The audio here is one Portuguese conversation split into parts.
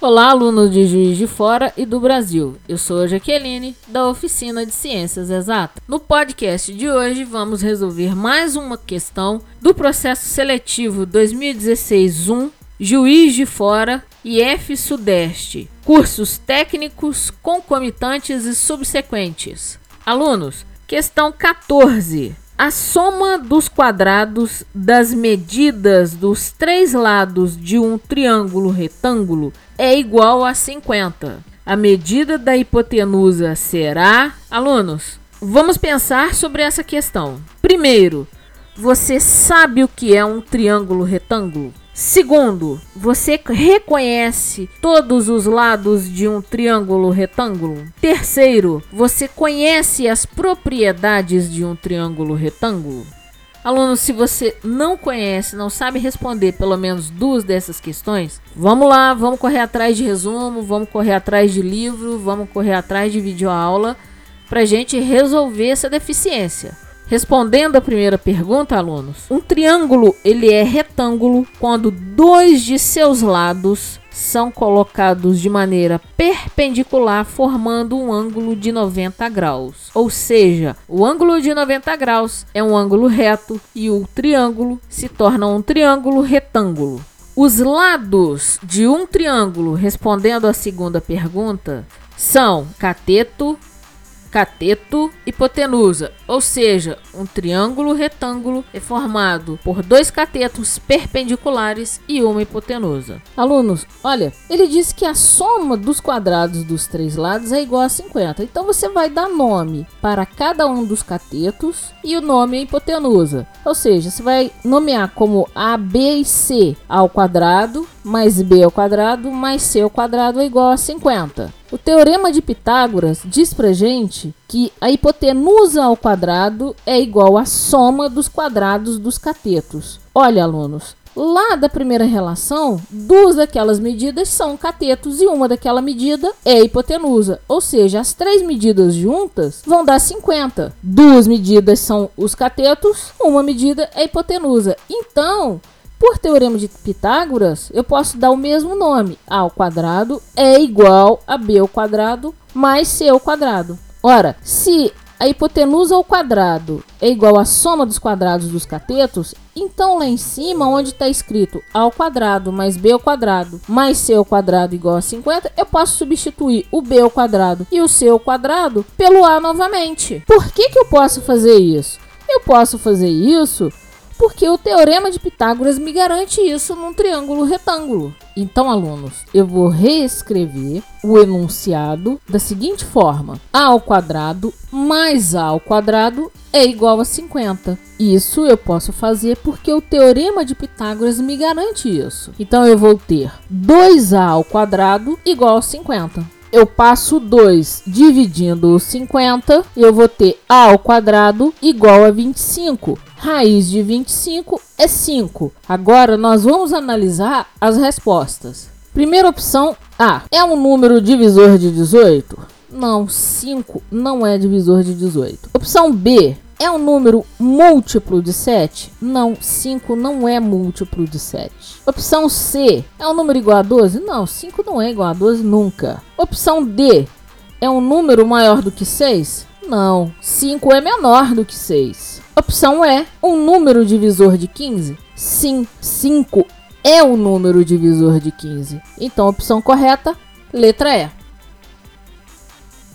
Olá, alunos de Juiz de Fora e do Brasil. Eu sou a Jaqueline, da Oficina de Ciências Exatas. No podcast de hoje, vamos resolver mais uma questão do processo seletivo 2016-1, Juiz de Fora e F Sudeste, cursos técnicos, concomitantes e subsequentes. Alunos, questão 14. A soma dos quadrados das medidas dos três lados de um triângulo retângulo é igual a 50. A medida da hipotenusa será. Alunos, vamos pensar sobre essa questão. Primeiro, você sabe o que é um triângulo retângulo? Segundo, você reconhece todos os lados de um triângulo retângulo? Terceiro, você conhece as propriedades de um triângulo retângulo? Aluno, se você não conhece, não sabe responder pelo menos duas dessas questões, vamos lá, vamos correr atrás de resumo, vamos correr atrás de livro, vamos correr atrás de videoaula para gente resolver essa deficiência. Respondendo a primeira pergunta, alunos, um triângulo ele é retângulo quando dois de seus lados são colocados de maneira perpendicular, formando um ângulo de 90 graus. Ou seja, o ângulo de 90 graus é um ângulo reto e o triângulo se torna um triângulo retângulo. Os lados de um triângulo, respondendo à segunda pergunta, são cateto, cateto, hipotenusa, ou seja, um triângulo retângulo é formado por dois catetos perpendiculares e uma hipotenusa. Alunos, olha, ele disse que a soma dos quadrados dos três lados é igual a 50. Então você vai dar nome para cada um dos catetos e o nome é hipotenusa. Ou seja, você vai nomear como A, B e C ao quadrado mais b ao quadrado mais c ao quadrado é igual a 50. O teorema de Pitágoras diz pra gente que a hipotenusa ao quadrado é igual à soma dos quadrados dos catetos. Olha, alunos, lá da primeira relação, duas daquelas medidas são catetos e uma daquela medida é hipotenusa. Ou seja, as três medidas juntas vão dar 50. Duas medidas são os catetos, uma medida é hipotenusa. Então, por teorema de Pitágoras, eu posso dar o mesmo nome. A ao quadrado é igual a B ao quadrado mais C ao quadrado. Ora, se a hipotenusa ao quadrado é igual à soma dos quadrados dos catetos, então lá em cima, onde está escrito A ao quadrado mais B ao quadrado mais C ao quadrado igual a 50, eu posso substituir o B ao quadrado e o C ao quadrado pelo A novamente. Por que, que eu posso fazer isso? Eu posso fazer isso porque o teorema de Pitágoras me garante isso num triângulo retângulo. Então, alunos, eu vou reescrever o enunciado da seguinte forma: a ao quadrado mais a ao quadrado é igual a 50. Isso eu posso fazer porque o teorema de Pitágoras me garante isso. Então eu vou ter 2a ao quadrado igual a 50 eu passo 2 dividindo o 50, eu vou ter a ao quadrado igual a 25. Raiz de 25 é 5. Agora nós vamos analisar as respostas. Primeira opção A. É um número divisor de 18? Não, 5 não é divisor de 18. Opção B. É um número múltiplo de 7? Não, 5 não é múltiplo de 7. Opção C. É um número igual a 12? Não, 5 não é igual a 12 nunca. Opção D. É um número maior do que 6? Não, 5 é menor do que 6. Opção E. Um número divisor de 15? Sim, 5 é o número divisor de 15. Então, opção correta, letra E.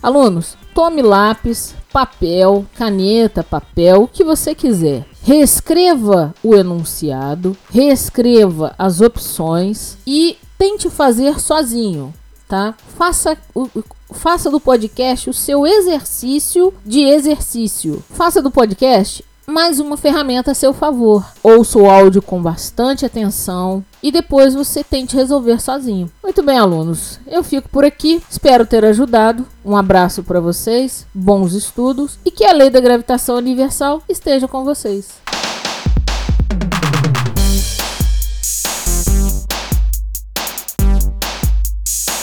Alunos, tome lápis, papel, caneta, papel, o que você quiser. Reescreva o enunciado, reescreva as opções e tente fazer sozinho, tá? Faça o, faça do podcast o seu exercício de exercício. Faça do podcast mais uma ferramenta a seu favor. Ouça o áudio com bastante atenção e depois você tente resolver sozinho. Muito bem, alunos, eu fico por aqui. Espero ter ajudado. Um abraço para vocês, bons estudos e que a lei da gravitação universal esteja com vocês.